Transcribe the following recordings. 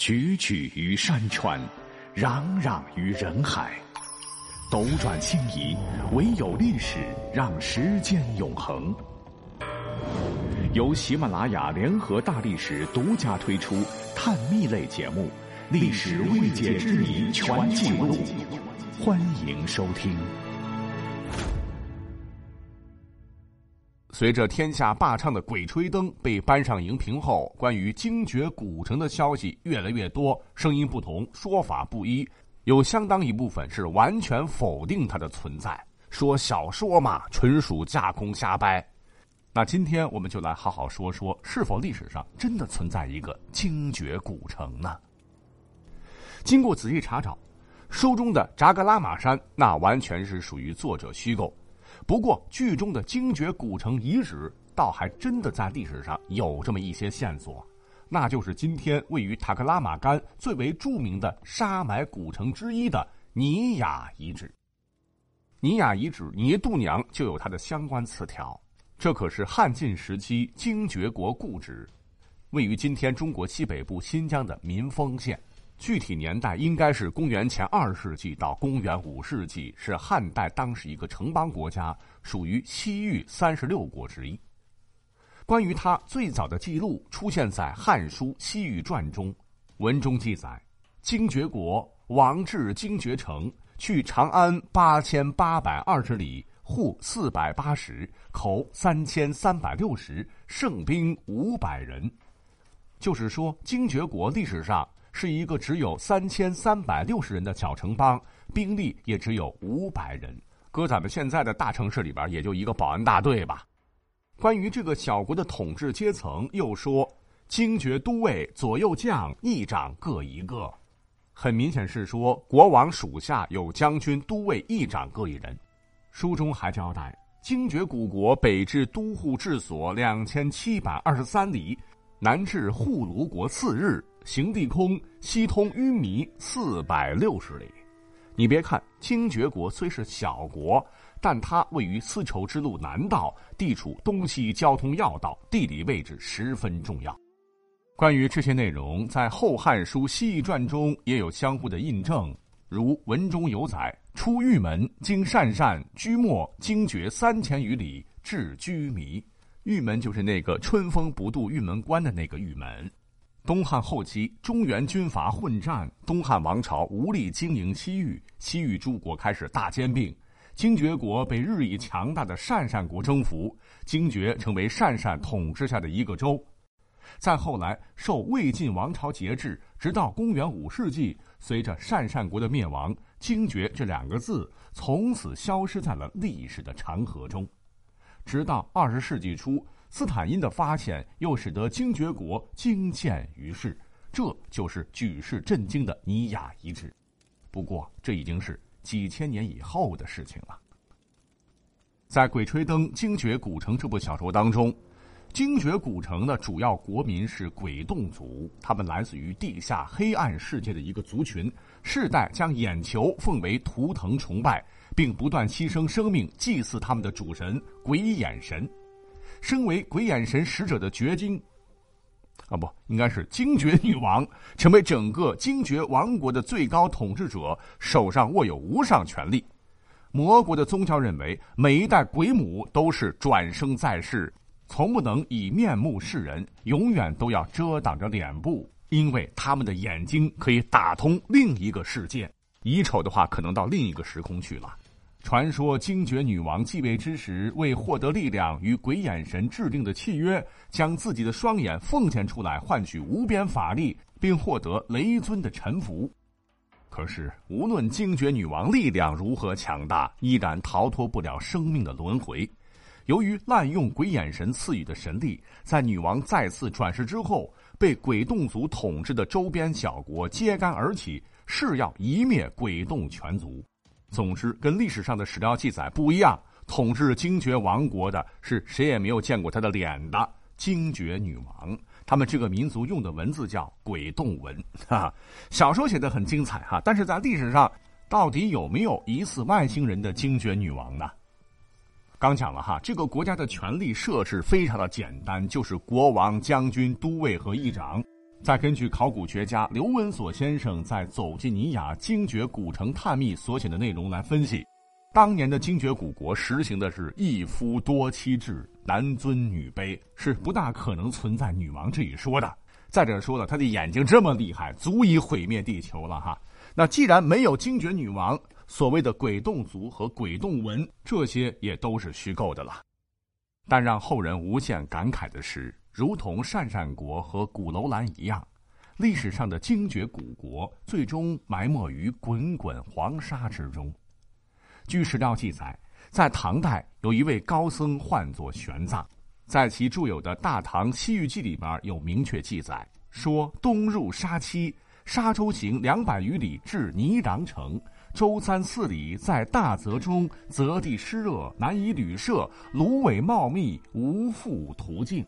踽踽于山川，攘攘于人海，斗转星移，唯有历史让时间永恒。由喜马拉雅联合大历史独家推出探秘类节目《历史未解之谜全记录》，欢迎收听。随着天下霸唱的《鬼吹灯》被搬上荧屏后，关于精绝古城的消息越来越多，声音不同，说法不一，有相当一部分是完全否定它的存在，说小说嘛，纯属架空瞎掰。那今天我们就来好好说说，是否历史上真的存在一个精绝古城呢？经过仔细查找，书中的扎格拉玛山那完全是属于作者虚构。不过，剧中的精绝古城遗址倒还真的在历史上有这么一些线索，那就是今天位于塔克拉玛干最为著名的沙埋古城之一的尼雅遗址。尼雅遗址，尼度娘就有它的相关词条。这可是汉晋时期精绝国故址，位于今天中国西北部新疆的民丰县。具体年代应该是公元前二世纪到公元五世纪，是汉代当时一个城邦国家，属于西域三十六国之一。关于它最早的记录出现在《汉书·西域传》中，文中记载：精绝国王至精绝城，去长安八千八百二十里，户四百八十，口三千三百六十，胜兵五百人。就是说，精绝国历史上。是一个只有三千三百六十人的小城邦，兵力也只有五百人。搁咱们现在的大城市里边，也就一个保安大队吧。关于这个小国的统治阶层，又说精绝都尉、左右将、议长各一个，很明显是说国王属下有将军、都尉、议长各一人。书中还交代，精绝古国北至都护治所两千七百二十三里，南至护卢国次日。行地空，西通淤弥四百六十里。你别看精绝国虽是小国，但它位于丝绸之路南道，地处东西交通要道，地理位置十分重要。关于这些内容，在《后汉书·西域传》中也有相互的印证，如文中有载：“出玉门，经鄯善，居末精绝三千余里，至居弥。”玉门就是那个春风不度玉门关的那个玉门。东汉后期，中原军阀混战，东汉王朝无力经营西域，西域诸国开始大兼并，精绝国被日益强大的鄯善国征服，精绝成为鄯善统治下的一个州。再后来，受魏晋王朝节制，直到公元五世纪，随着鄯善国的灭亡，精绝这两个字从此消失在了历史的长河中，直到二十世纪初。斯坦因的发现又使得精绝国惊现于世，这就是举世震惊的尼雅遗址。不过，这已经是几千年以后的事情了。在《鬼吹灯·精绝古城》这部小说当中，精绝古城的主要国民是鬼洞族，他们来自于地下黑暗世界的一个族群，世代将眼球奉为图腾崇拜，并不断牺牲生命祭祀他们的主神鬼眼神。身为鬼眼神使者的绝精，啊不，应该是精绝女王，成为整个精绝王国的最高统治者，手上握有无上权力。魔国的宗教认为，每一代鬼母都是转生在世，从不能以面目示人，永远都要遮挡着脸部，因为他们的眼睛可以打通另一个世界，以丑的话，可能到另一个时空去了。传说精绝女王继位之时，为获得力量，与鬼眼神制定的契约，将自己的双眼奉献出来，换取无边法力，并获得雷尊的臣服。可是，无论精绝女王力量如何强大，依然逃脱不了生命的轮回。由于滥用鬼眼神赐予的神力，在女王再次转世之后，被鬼洞族统治的周边小国揭竿而起，誓要一灭鬼洞全族。总之，跟历史上的史料记载不一样。统治精绝王国的是谁也没有见过他的脸的精绝女王。他们这个民族用的文字叫鬼洞文。哈，小说写的很精彩哈，但是在历史上，到底有没有疑似外星人的精绝女王呢？刚讲了哈，这个国家的权力设置非常的简单，就是国王、将军、都尉和议长。再根据考古学家刘文锁先生在《走进尼雅精绝古城探秘》所写的内容来分析，当年的精绝古国实行的是一夫多妻制，男尊女卑，是不大可能存在女王这一说的。再者说了，他的眼睛这么厉害，足以毁灭地球了哈。那既然没有精绝女王，所谓的鬼洞族和鬼洞文，这些也都是虚构的了。但让后人无限感慨的是。如同鄯善国和古楼兰一样，历史上的精绝古国最终埋没于滚滚黄沙之中。据史料记载，在唐代有一位高僧唤作玄奘，在其著有的《大唐西域记》里边有明确记载，说东入沙溪，沙洲行两百余里至泥壤城，周三四里在大泽中，泽地湿热，难以旅舍，芦苇茂密，无复途径。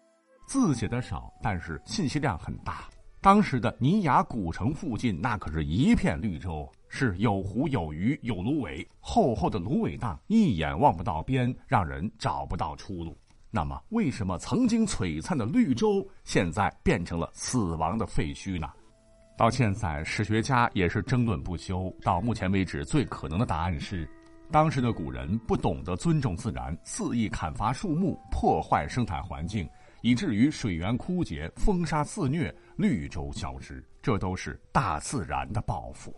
字写的少，但是信息量很大。当时的尼雅古城附近，那可是一片绿洲，是有湖有鱼有芦苇，厚厚的芦苇荡，一眼望不到边，让人找不到出路。那么，为什么曾经璀璨的绿洲，现在变成了死亡的废墟呢？到现在，史学家也是争论不休。到目前为止，最可能的答案是，当时的古人不懂得尊重自然，肆意砍伐树木，破坏生态环境。以至于水源枯竭、风沙肆虐、绿洲消失，这都是大自然的报复。